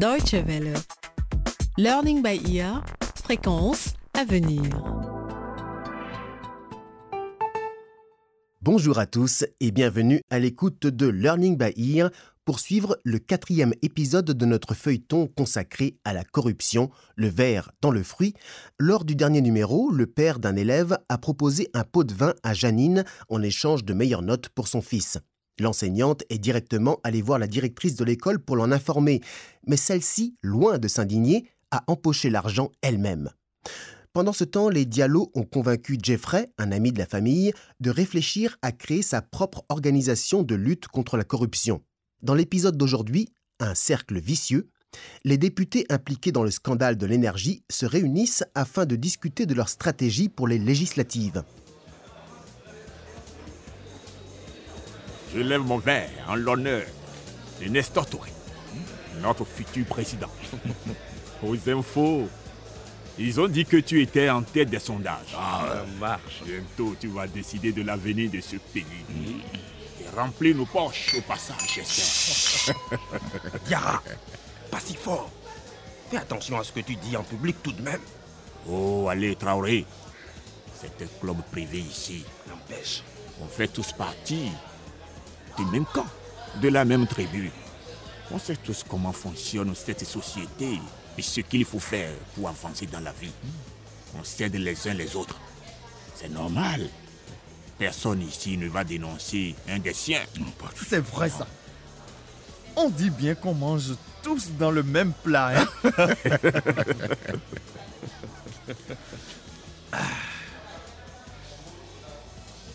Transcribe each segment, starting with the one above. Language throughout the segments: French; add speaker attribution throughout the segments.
Speaker 1: Deutsche Welle. Learning by ear, fréquence à venir.
Speaker 2: Bonjour à tous et bienvenue à l'écoute de Learning by Ear pour suivre le quatrième épisode de notre feuilleton consacré à la corruption, le verre dans le fruit. Lors du dernier numéro, le père d'un élève a proposé un pot de vin à Janine en échange de meilleures notes pour son fils. L'enseignante est directement allée voir la directrice de l'école pour l'en informer, mais celle-ci, loin de s'indigner, a empoché l'argent elle-même. Pendant ce temps, les Diallo ont convaincu Jeffrey, un ami de la famille, de réfléchir à créer sa propre organisation de lutte contre la corruption. Dans l'épisode d'aujourd'hui, Un cercle vicieux, les députés impliqués dans le scandale de l'énergie se réunissent afin de discuter de leur stratégie pour les législatives.
Speaker 3: Je lève mon verre en l'honneur de Nestor Touré, notre futur président. Aux infos, ils ont dit que tu étais en tête des sondages.
Speaker 4: Ah, marche.
Speaker 3: Bientôt, tu vas décider de l'avenir de ce pays. Et remplir nos poches au passage, j'espère.
Speaker 4: Diara, pas si fort. Fais attention à ce que tu dis en public tout de même.
Speaker 3: Oh, allez, Traoré. C'est un club privé ici.
Speaker 4: N'empêche.
Speaker 3: On fait tous partie du même camp, de la même tribu. On sait tous comment fonctionne cette société et ce qu'il faut faire pour avancer dans la vie. On s'aide les uns les autres. C'est normal. Personne ici ne va dénoncer un des siens.
Speaker 5: C'est vrai ça. On dit bien qu'on mange tous dans le même plat. hein. Ah.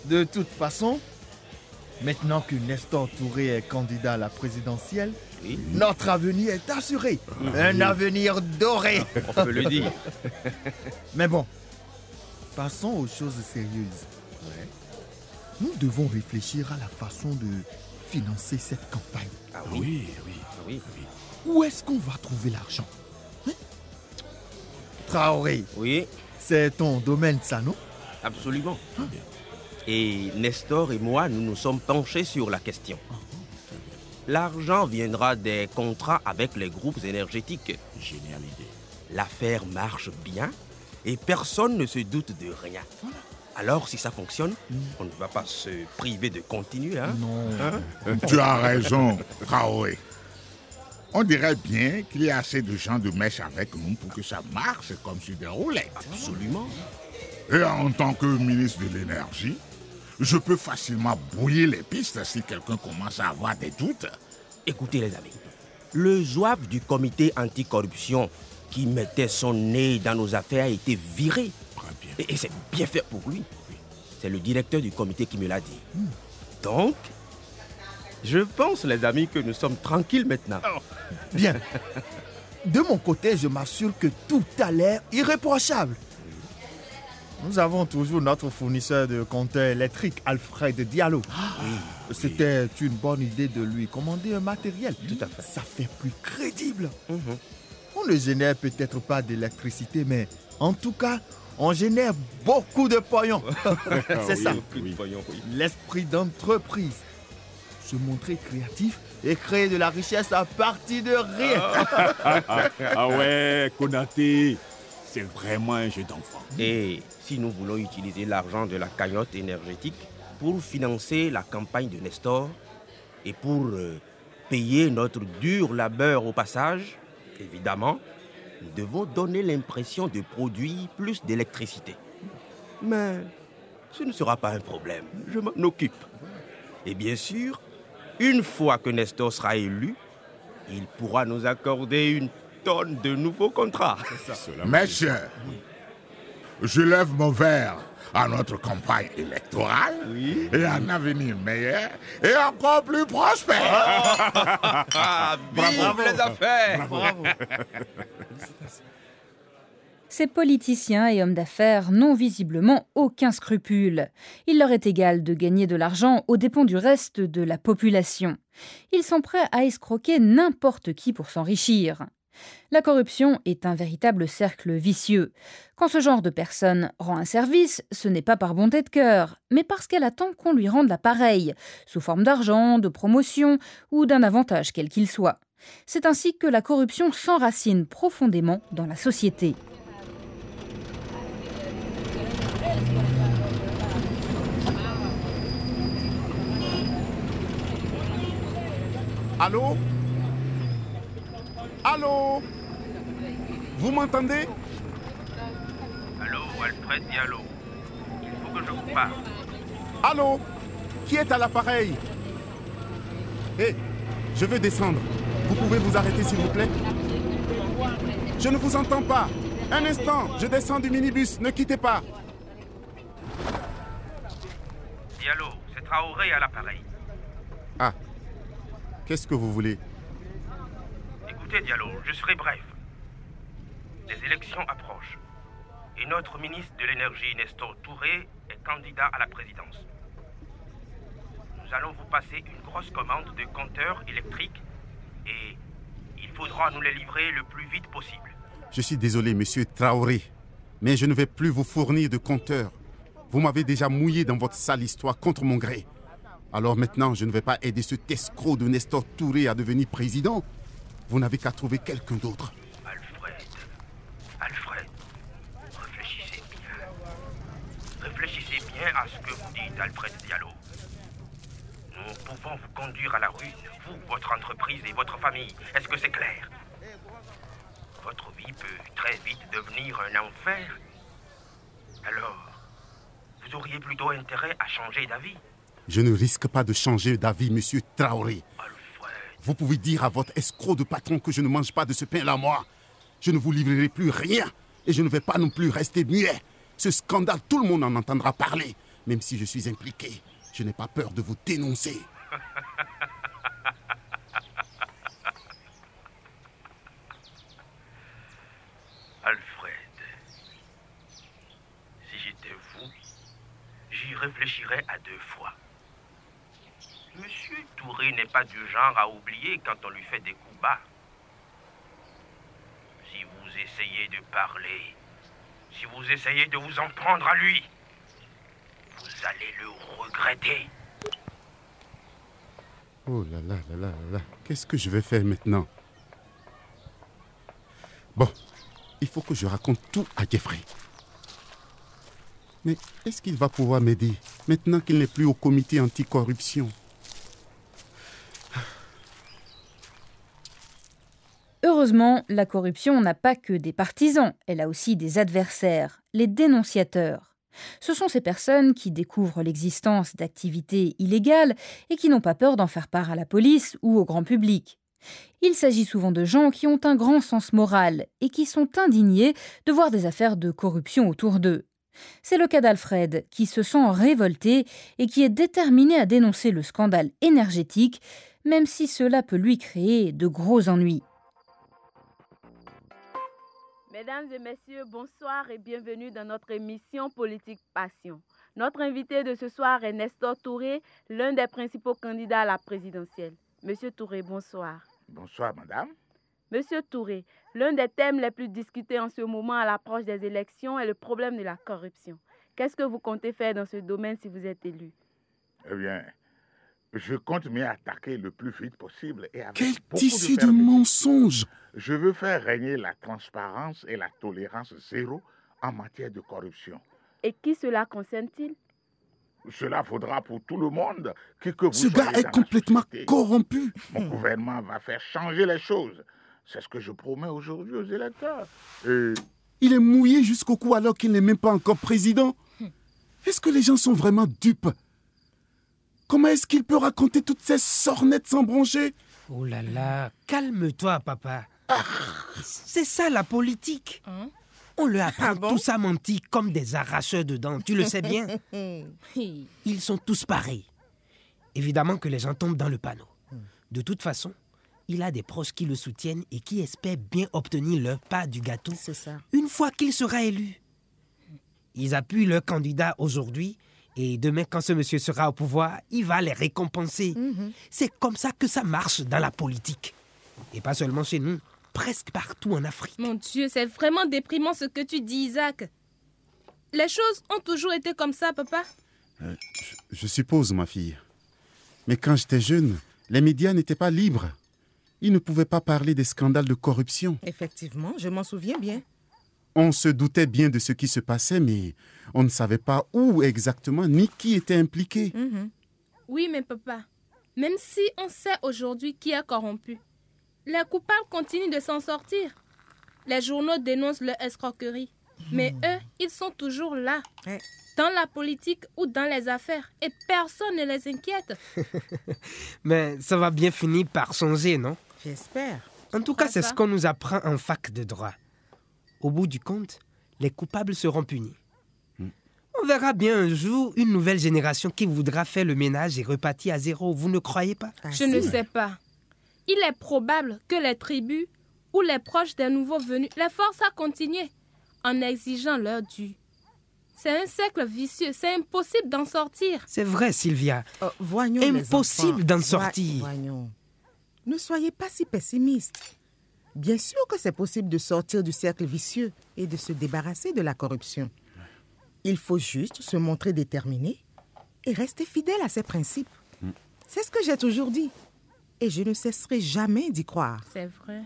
Speaker 5: De toute façon, maintenant que Nestor Touré est candidat à la présidentielle,
Speaker 4: Oui.
Speaker 5: notre avenir est assuré. Un avenir doré.
Speaker 4: On peut le dire.
Speaker 5: Mais bon, passons aux choses sérieuses. Nous devons réfléchir à la façon de financer cette campagne.
Speaker 4: Ah
Speaker 3: oui, oui.
Speaker 4: Ah oui.
Speaker 5: Où est-ce qu'on va trouver l'argent Hein? Traoré,
Speaker 4: Oui,
Speaker 5: c'est ton domaine, ça, non?
Speaker 4: Absolument. Et Nestor et moi, nous nous sommes penchés sur la question. L'argent viendra des contrats avec les groupes énergétiques.
Speaker 3: Géniale idée.
Speaker 4: L'affaire marche bien et personne ne se doute de rien. Alors, si ça fonctionne, on ne va pas se priver de continuer. Hein?
Speaker 5: Non.
Speaker 6: Tu as raison, Traoré. On dirait bien qu'il y a assez de gens de mèche avec nous pour que ça marche comme sur des roulettes.
Speaker 4: Absolument.
Speaker 6: Et en tant que ministre de l'énergie, je peux facilement brouiller les pistes si quelqu'un commence à avoir des doutes.
Speaker 4: Écoutez les amis, le zouave du comité anticorruption qui mettait son nez dans nos affaires a été viré.
Speaker 3: Très bien.
Speaker 4: Et, et c'est bien fait pour lui. C'est le directeur du comité qui me l'a dit. Donc, je pense les amis que nous sommes tranquilles maintenant.
Speaker 5: Bien. De mon côté, je m'assure que tout a l'air irréprochable. Nous avons toujours notre fournisseur de compteurs électriques, Alfred Diallo. C'était une bonne idée de lui commander un matériel. Tout à fait. Ça fait plus crédible.
Speaker 4: Mhm.
Speaker 5: On ne génère peut-être pas d'électricité, mais en tout cas, on génère beaucoup de pognon. C'est ça. L'esprit d'entreprise. Se montrer créatif et créer de la richesse à partir de rien.
Speaker 3: Ah ouais, Konaté. C'est vraiment un jeu d'enfant.
Speaker 4: Et si nous voulons utiliser l'argent de la cagnotte énergétique pour financer la campagne de Nestor et pour euh, payer notre dur labeur au passage, évidemment, nous devons donner l'impression de produire plus d'électricité. Mais ce ne sera pas un problème, je m'en occupe. Et bien sûr, une fois que Nestor sera élu, il pourra nous accorder une de nouveaux contrats.
Speaker 6: Messieurs, je lève mon verre à notre campagne électorale et à un avenir meilleur et encore plus prospère.
Speaker 4: Ah, vive les affaires
Speaker 7: Ces politiciens et hommes d'affaires n'ont visiblement aucun scrupule. Il leur est égal de gagner de l'argent aux dépens du reste de la population. Ils sont prêts à escroquer n'importe qui pour s'enrichir. La corruption est un véritable cercle vicieux. Quand ce genre de personne rend un service, ce n'est pas par bonté de cœur, mais parce qu'elle attend qu'on lui rende l'appareil, sous forme d'argent, de promotion ou d'un avantage quel qu'il soit. C'est ainsi que la corruption s'enracine profondément dans la société.
Speaker 8: Allô? Allô? Vous m'entendez?
Speaker 4: Allô, Alfred Diallo. Il faut que je vous parle.
Speaker 8: Allô? Qui est à l'appareil? Hé, je veux descendre. Vous pouvez vous arrêter s'il vous plaît? Je ne vous entends pas. Un instant, je descends du minibus, ne quittez pas.
Speaker 4: Diallo, c'est Traoré à l'appareil.
Speaker 8: Ah, qu'est-ce que vous voulez?
Speaker 4: Je serai bref. Les élections approchent. Et notre ministre de l'Énergie, Nestor Touré, est candidat à la présidence. Nous allons vous passer une grosse commande de compteurs électriques et il faudra nous les livrer le plus vite possible.
Speaker 8: Je suis désolé, monsieur Traoré, mais je ne vais plus vous fournir de compteurs. Vous m'avez déjà mouillé dans votre sale histoire contre mon gré. Alors maintenant, je ne vais pas aider ce escroc de Nestor Touré à devenir président. Vous n'avez qu'à trouver quelqu'un d'autre.
Speaker 4: Alfred, Alfred, réfléchissez bien. Réfléchissez bien à ce que vous dites, Alfred Diallo. Nous pouvons vous conduire à la ruine, vous, votre entreprise et votre famille. Est-ce que c'est clair? Votre vie peut très vite devenir un enfer. Alors, vous auriez plutôt intérêt à changer d'avis?
Speaker 8: Je ne risque pas de changer d'avis, monsieur Traoré. Vous pouvez dire à votre escroc de patron que je ne mange pas de ce pain-là, moi. Je ne vous livrerai plus rien et je ne vais pas non plus rester muet. Ce scandale, tout le monde en entendra parler. Même si je suis impliqué, je n'ai pas peur de vous dénoncer.
Speaker 4: Alfred, si j'étais vous, j'y réfléchirais à deux fois. Monsieur Touré n'est pas du genre à oublier quand on lui fait des coups bas. Si vous essayez de parler, si vous essayez de vous en prendre à lui, vous allez le regretter.
Speaker 8: Oh là là là là là. Qu'est-ce que je vais faire maintenant? Bon, il faut que je raconte tout à Jeffrey. Mais est-ce qu'il va pouvoir m'aider maintenant qu'il n'est plus au comité anticorruption?
Speaker 7: Heureusement, la corruption n'a pas que des partisans, elle a aussi des adversaires, les dénonciateurs. Ce sont ces personnes qui découvrent l'existence d'activités illégales et qui n'ont pas peur d'en faire part à la police ou au grand public. Il s'agit souvent de gens qui ont un grand sens moral et qui sont indignés de voir des affaires de corruption autour d'eux. C'est le cas d'Alfred, qui se sent révolté et qui est déterminé à dénoncer le scandale énergétique, même si cela peut lui créer de gros ennuis.
Speaker 9: Mesdames et messieurs, bonsoir et bienvenue dans notre émission Politique Passion. Notre invité de ce soir est Nestor Touré, l'un des principaux candidats à la présidentielle. Monsieur Touré, bonsoir.
Speaker 6: Bonsoir, madame.
Speaker 9: Monsieur Touré, l'un des thèmes les plus discutés en ce moment à l'approche des élections est le problème de la corruption. Qu'est-ce que vous comptez faire dans ce domaine si vous êtes élu?
Speaker 6: Eh bien, je compte m'y attaquer le plus vite possible et avec
Speaker 8: Quel
Speaker 6: beaucoup
Speaker 8: tissu de
Speaker 6: fermeté.
Speaker 8: mensonges
Speaker 6: Je veux faire régner la transparence et la tolérance zéro en matière de corruption.
Speaker 9: Et qui cela concerne-t-il?
Speaker 6: Cela vaudra pour tout le monde, qui que vous
Speaker 8: Ce gars est complètement corrompu.
Speaker 6: Mon gouvernement va faire changer les choses. C'est ce que je promets aujourd'hui aux électeurs. Et
Speaker 8: Il est mouillé jusqu'au cou alors qu'il n'est même pas encore président. Est-ce que les gens sont vraiment dupes? Comment est-ce qu'il peut raconter toutes ces sornettes sans broncher?
Speaker 10: Oh là là, calme-toi, papa. C'est ça la politique. On leur apprend tous à mentir comme des arracheurs de dents, tu le sais bien. Ils sont tous pareils. Évidemment que les gens tombent dans le panneau. De toute façon, il a des proches qui le soutiennent et qui espèrent bien obtenir leur part du gâteau
Speaker 11: ça.
Speaker 10: une fois qu'il sera élu. Ils appuient leur candidat aujourd'hui et demain, quand ce monsieur sera au pouvoir, il va les récompenser. C'est comme ça que ça marche dans la politique. Et pas seulement chez nous, presque partout en Afrique.
Speaker 11: Mon Dieu, c'est vraiment déprimant ce que tu dis, Isaac. Les choses ont toujours été comme ça, papa.
Speaker 8: Je suppose, ma fille. Mais quand j'étais jeune, les médias n'étaient pas libres. il ne pouvait pas parler des scandales de corruption.
Speaker 12: Effectivement, je m'en souviens bien.
Speaker 8: On se doutait bien de ce qui se passait, mais on ne savait pas où exactement ni qui était impliqué.
Speaker 12: Mhm.
Speaker 11: Oui, mais papa, même si on sait aujourd'hui qui est corrompu, les coupables continuent de s'en sortir. Les journaux dénoncent leur escroquerie, mais eux, ils sont toujours là, dans la politique ou dans les affaires, et personne ne les inquiète.
Speaker 10: Mais ça va bien finir par songer, non?
Speaker 12: J'espère.
Speaker 10: En tout cas, c'est ce qu'on nous apprend en fac de droit. Au bout du compte, les coupables seront punis. On verra bien un jour une nouvelle génération qui voudra faire le ménage et repartir à zéro. Vous ne croyez pas?
Speaker 12: Ah,
Speaker 11: Je ne sais pas. Il est probable que les tribus ou les proches des nouveaux venus les forcent à continuer en exigeant leur dû. C'est un cercle vicieux, c'est impossible d'en sortir.
Speaker 10: C'est vrai, Sylvia.
Speaker 12: Oh, voyons
Speaker 10: Impossible d'en sortir.
Speaker 12: Voyons. Ne soyez pas si pessimiste. Bien sûr que c'est possible de sortir du cercle vicieux et de se débarrasser de la corruption. Il faut juste se montrer déterminé et rester fidèle à ses principes. C'est ce que j'ai toujours dit. Et je ne cesserai jamais d'y croire.
Speaker 11: C'est vrai.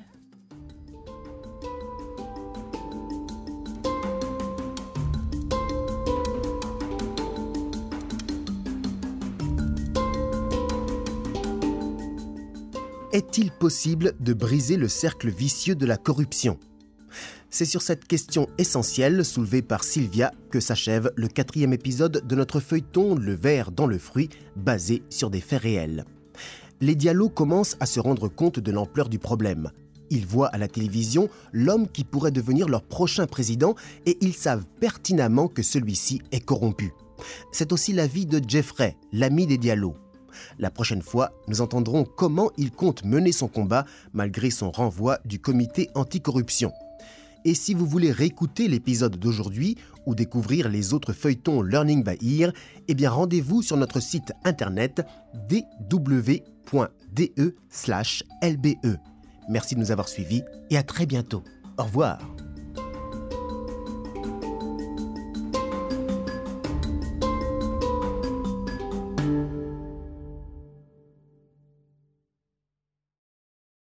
Speaker 2: Est-il possible de briser le cercle vicieux de la corruption? C'est sur cette question essentielle soulevée par Sylvia que s'achève le quatrième épisode de notre feuilleton Le verre dans le fruit, basé sur des faits réels. Les dialogues commencent à se rendre compte de l'ampleur du problème. Ils voient à la télévision l'homme qui pourrait devenir leur prochain président et ils savent pertinemment que celui-ci est corrompu. C'est aussi l'avis de Jeffrey, l'ami des Diallo. La prochaine fois, nous entendrons comment il compte mener son combat malgré son renvoi du comité anticorruption. Et si vous voulez réécouter l'épisode d'aujourd'hui ou découvrir les autres feuilletons Learning by Ear, eh bien rendez-vous sur notre site internet dw.de/lbe. Merci de nous avoir suivis et à très bientôt. Au revoir.